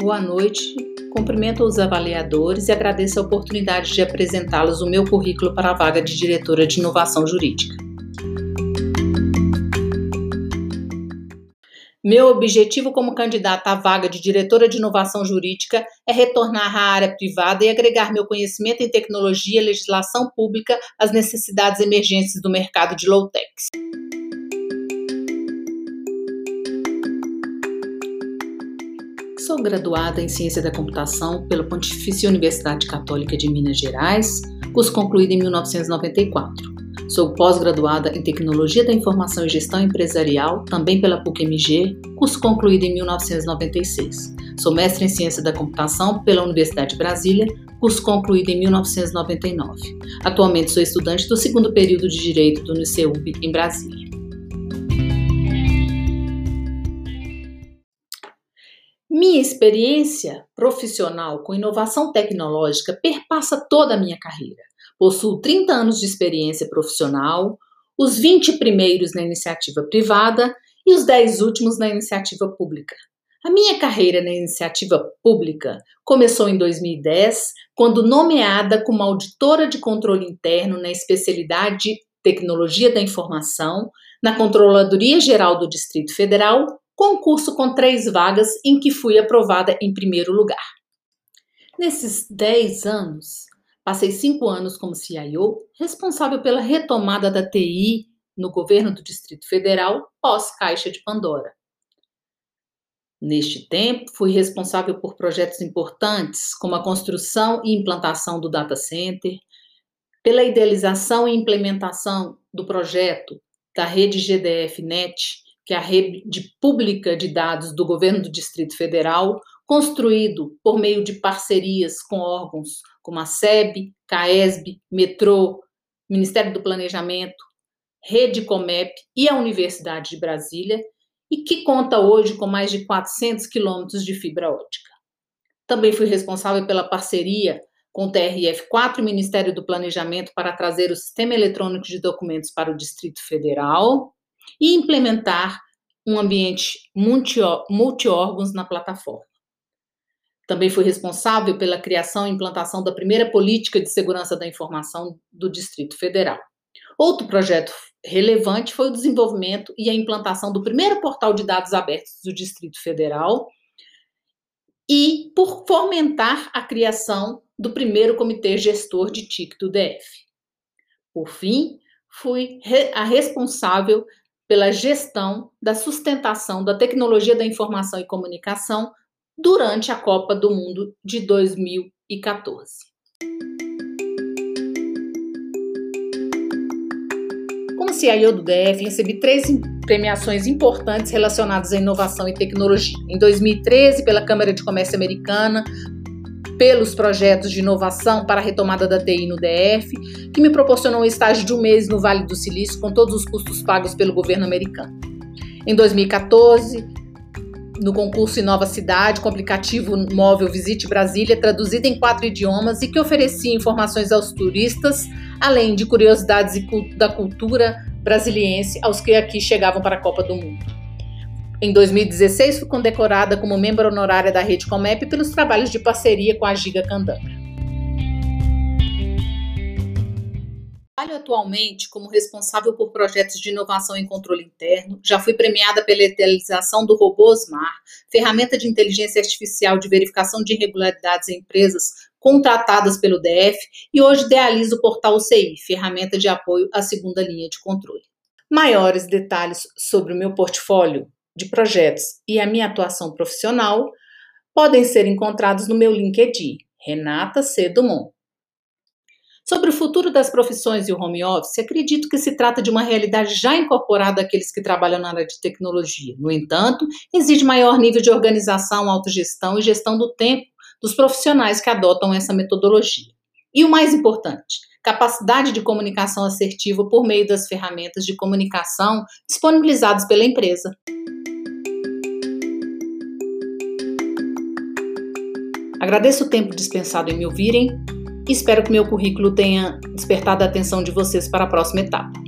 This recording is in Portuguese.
Boa noite. Cumprimento os avaliadores e agradeço a oportunidade de apresentá-los o meu currículo para a vaga de diretora de inovação jurídica. Meu objetivo como candidata à vaga de diretora de inovação jurídica é retornar à área privada e agregar meu conhecimento em tecnologia e legislação pública às necessidades emergentes do mercado de low-techs. Sou graduada em Ciência da Computação pela Pontifícia Universidade Católica de Minas Gerais, curso concluído em 1994. Sou pós-graduada em Tecnologia da Informação e Gestão Empresarial, também pela PUC-MG, curso concluído em 1996. Sou mestre em Ciência da Computação pela Universidade de Brasília, curso concluído em 1999. Atualmente sou estudante do segundo período de Direito do UniceuB em Brasília. Minha experiência profissional com inovação tecnológica perpassa toda a minha carreira. Possuo 30 anos de experiência profissional, os 20 primeiros na iniciativa privada e os 10 últimos na iniciativa pública. A minha carreira na iniciativa pública começou em 2010, quando nomeada como auditora de controle interno na especialidade Tecnologia da Informação, na Controladoria Geral do Distrito Federal concurso com três vagas em que fui aprovada em primeiro lugar. Nesses dez anos, passei cinco anos como CIO, responsável pela retomada da TI no governo do Distrito Federal pós-Caixa de Pandora. Neste tempo, fui responsável por projetos importantes, como a construção e implantação do data center, pela idealização e implementação do projeto da rede GDF-NET, que é a rede pública de dados do governo do Distrito Federal, construído por meio de parcerias com órgãos como a SEB, CAESB, Metrô, Ministério do Planejamento, Rede Comep e a Universidade de Brasília, e que conta hoje com mais de 400 quilômetros de fibra ótica. Também fui responsável pela parceria com o TRF4 e o Ministério do Planejamento para trazer o Sistema Eletrônico de Documentos para o Distrito Federal e implementar um ambiente multi-órgãos na plataforma. Também fui responsável pela criação e implantação da primeira política de segurança da informação do Distrito Federal. Outro projeto relevante foi o desenvolvimento e a implantação do primeiro portal de dados abertos do Distrito Federal e por fomentar a criação do primeiro comitê gestor de TIC do DF. Por fim, fui a responsável pela gestão da sustentação da tecnologia da informação e comunicação durante a Copa do Mundo de 2014. Como CIO do DF, recebi três premiações importantes relacionadas à inovação e tecnologia. Em 2013, pela Câmara de Comércio Americana, pelos projetos de inovação para a retomada da TI no DF, que me proporcionou um estágio de um mês no Vale do Silício com todos os custos pagos pelo governo americano. Em 2014, no concurso Nova Cidade, com aplicativo móvel Visite Brasília, traduzido em quatro idiomas e que oferecia informações aos turistas, além de curiosidades da cultura brasiliense aos que aqui chegavam para a Copa do Mundo. Em 2016, fui condecorada como membro honorária da Rede Comep pelos trabalhos de parceria com a Giga Candanga. Trabalho atualmente como responsável por projetos de inovação em controle interno. Já fui premiada pela utilização do robô Osmar, ferramenta de inteligência artificial de verificação de irregularidades em empresas contratadas pelo DF, e hoje idealizo o portal UCI, ferramenta de apoio à segunda linha de controle. Maiores detalhes sobre o meu portfólio de projetos e a minha atuação profissional podem ser encontrados no meu LinkedIn, Renata C. Dumont. Sobre o futuro das profissões e o home office, acredito que se trata de uma realidade já incorporada àqueles que trabalham na área de tecnologia. No entanto, exige maior nível de organização, autogestão e gestão do tempo dos profissionais que adotam essa metodologia. E o mais importante, capacidade de comunicação assertiva por meio das ferramentas de comunicação disponibilizadas pela empresa. Agradeço o tempo dispensado em me ouvirem e espero que meu currículo tenha despertado a atenção de vocês para a próxima etapa.